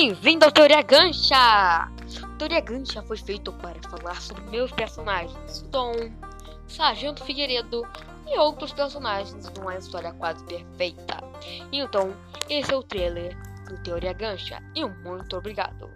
Bem-vindo ao Teoria Gancha! Teoria Gancha foi feito para falar sobre meus personagens Tom, Sargento Figueiredo e outros personagens de uma história quase perfeita. Então, esse é o trailer do Teoria Gancha e muito obrigado!